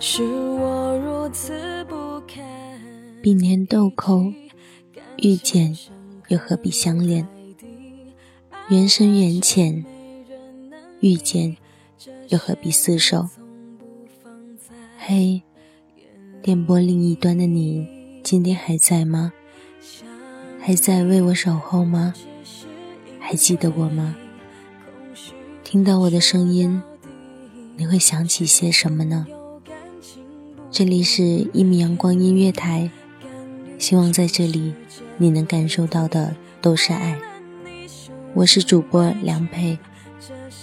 是我如此不堪。避年豆蔻，遇见又何必相恋？缘深缘浅，遇见又何必厮守？嘿，电波另一端的你，今天还在吗？还在为我守候吗？还记得我吗？听到我的声音，你会想起些什么呢？这里是《一米阳光音乐台》，希望在这里你能感受到的都是爱。我是主播梁佩，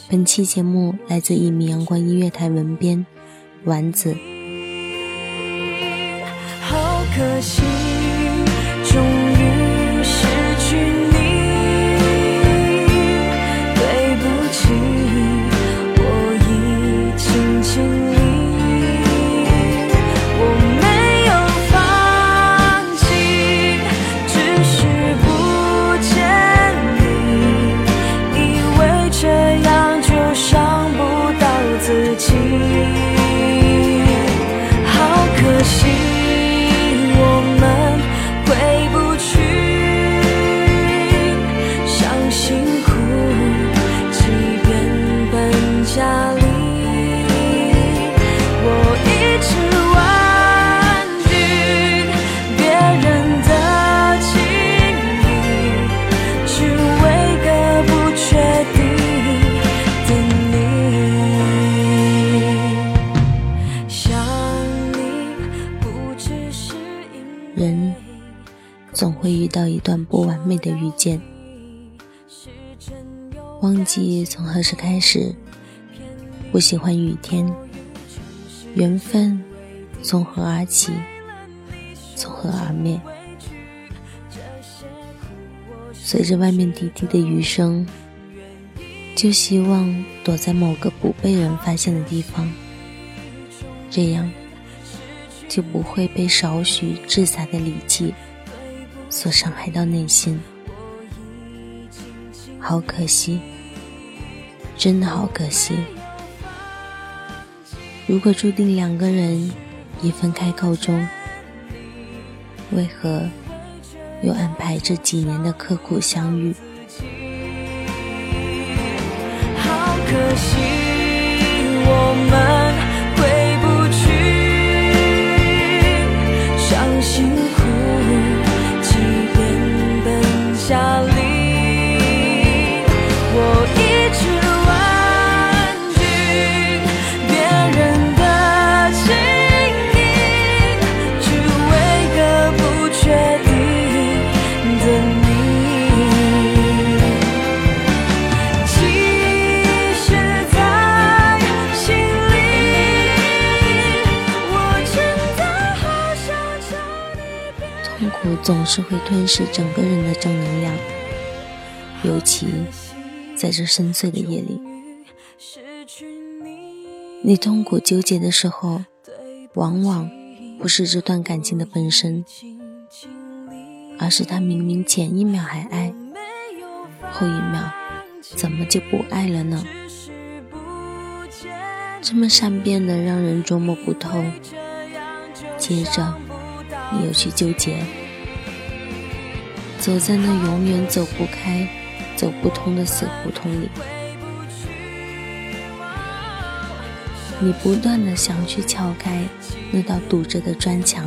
本期节目来自《一米阳光音乐台》文编丸子。好可惜，人的情意，只为个不确定的你。想你不只是因为人总会遇到一段不完美的遇见，忘记从何时开始，不喜欢雨天，缘分从何而起，从何而灭？随着外面滴滴的雨声，就希望躲在某个不被人发现的地方，这样就不会被少许掷洒的礼气所伤害到内心。好可惜，真的好可惜。如果注定两个人以分开告终，为何又安排这几年的刻苦相遇？好可惜，我们总是会吞噬整个人的正能量，尤其在这深邃的夜里。你痛苦纠结的时候，往往不是这段感情的本身，而是他明明前一秒还爱，后一秒怎么就不爱了呢？这么善变的，让人捉摸不透。接着，你又去纠结，走在那永远走不开、走不通的死胡同里。你不断的想去撬开那道堵着的砖墙，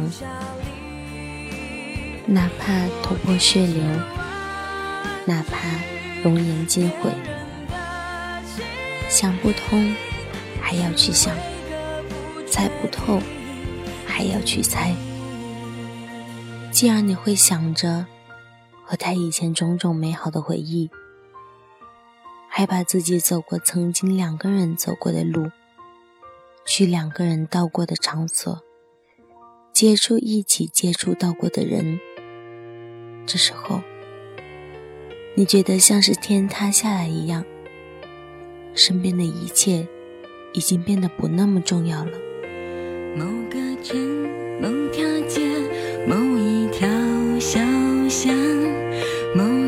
哪怕头破血流，哪怕容颜尽毁，想不通还要去想，猜不透。还要去猜，既然你会想着和他以前种种美好的回忆，还把自己走过曾经两个人走过的路，去两个人到过的场所，接触一起接触到过的人。这时候，你觉得像是天塌下来一样，身边的一切已经变得不那么重要了。某个镇，某条街，某一条小想，某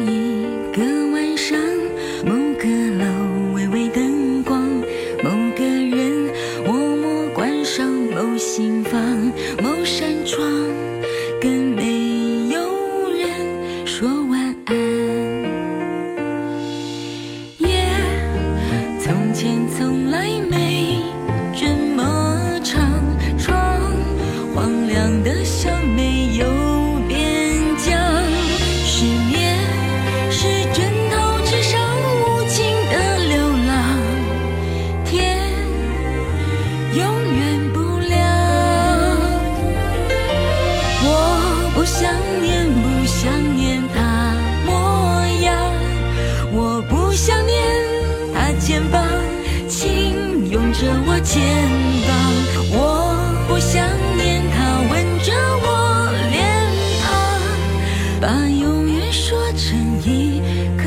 把永远说成一个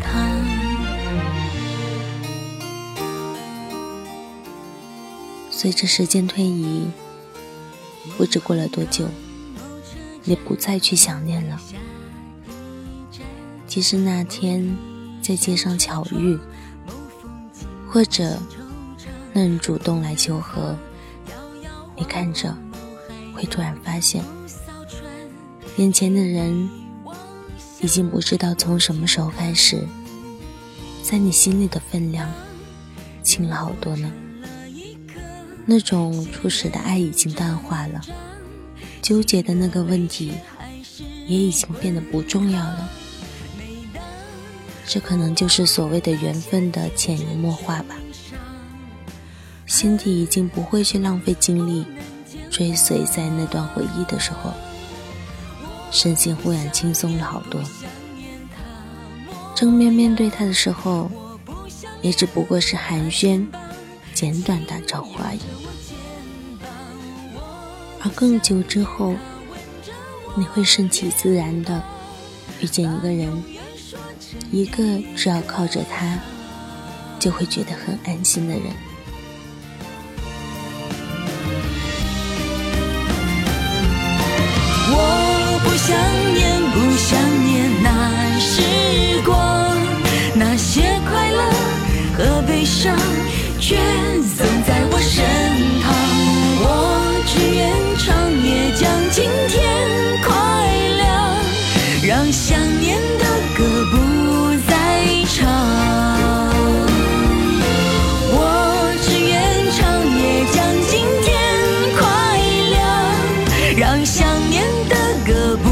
他随着时间推移，不知过了多久，你不再去想念了。即使那天在街上巧遇，或者那人主动来求和，你看着会突然发现，眼前的人已经不知道从什么时候开始，在你心里的分量轻了好多呢。那种初始的爱已经淡化了，纠结的那个问题也已经变得不重要了。这可能就是所谓的缘分的潜移默化吧。心底已经不会去浪费精力追随在那段回忆的时候，身心忽然轻松了好多。正面面对他的时候，也只不过是寒暄。简短打招呼而已，而更久之后，你会顺其自然的遇见一个人，一个只要靠着他就会觉得很安心的人。想念，不想念那时光，那些快乐和悲伤。却总在我身旁，我只愿长夜将今天快亮，让想念的歌不再唱。我只愿长夜将今天快亮，让想念的歌不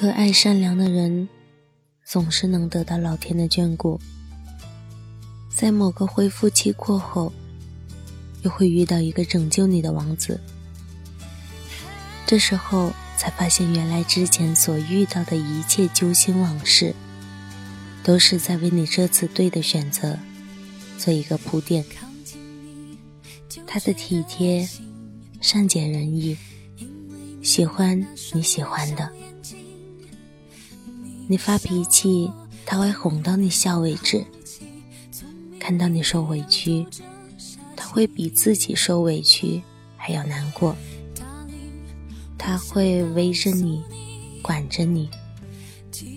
可爱善良的人，总是能得到老天的眷顾。在某个恢复期过后，又会遇到一个拯救你的王子。这时候才发现，原来之前所遇到的一切揪心往事，都是在为你这次对的选择做一个铺垫。他的体贴、善解人意，喜欢你喜欢的。你发脾气，他会哄到你笑为止；看到你受委屈，他会比自己受委屈还要难过。他会围着你，管着你，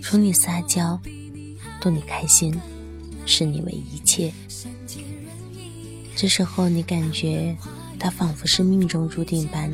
宠你撒娇，逗你开心，视你为一切。这时候，你感觉他仿佛是命中注定般。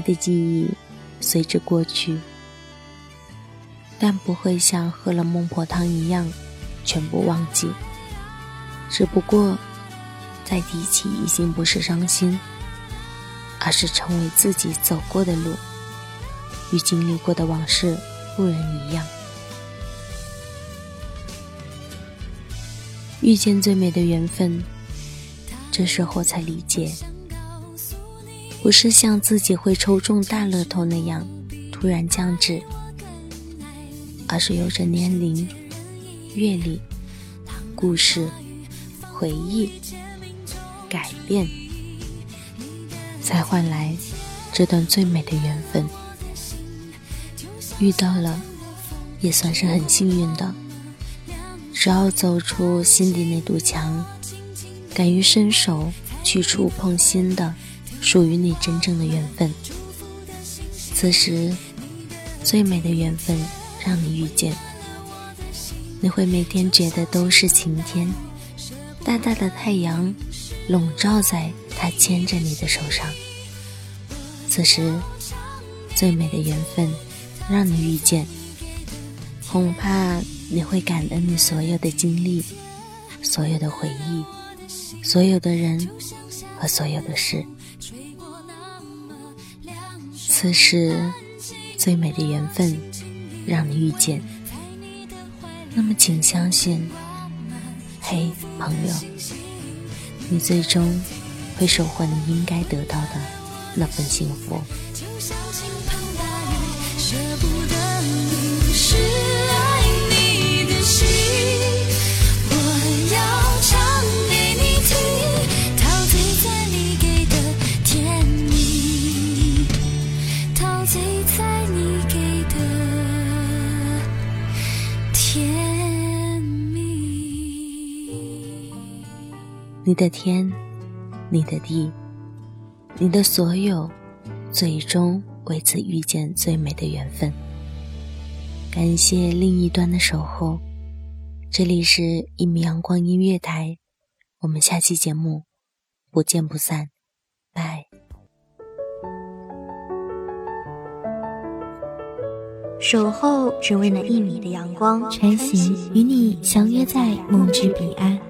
的记忆随之过去，但不会像喝了孟婆汤一样全部忘记。只不过，再提起已经不是伤心，而是成为自己走过的路，与经历过的往事不忍一样。遇见最美的缘分，这时候才理解。不是像自己会抽中大乐透那样突然降智，而是有着年龄、阅历、故事、回忆改变，才换来这段最美的缘分。遇到了，也算是很幸运的。只要走出心底那堵墙，敢于伸手去触碰新的。属于你真正的缘分。此时，最美的缘分让你遇见，你会每天觉得都是晴天，大大的太阳笼罩在他牵着你的手上。此时，最美的缘分让你遇见，恐怕你会感恩你所有的经历、所有的回忆、所有的人和所有的事。此时，最美的缘分让你遇见。那么，请相信，嘿，朋友，你最终会收获你应该得到的那份幸福。你的天，你的地，你的所有，最终为此遇见最美的缘分。感谢另一端的守候，这里是《一米阳光音乐台》，我们下期节目不见不散，拜。守候只为那一米的阳光，穿行与你相约在梦之彼岸。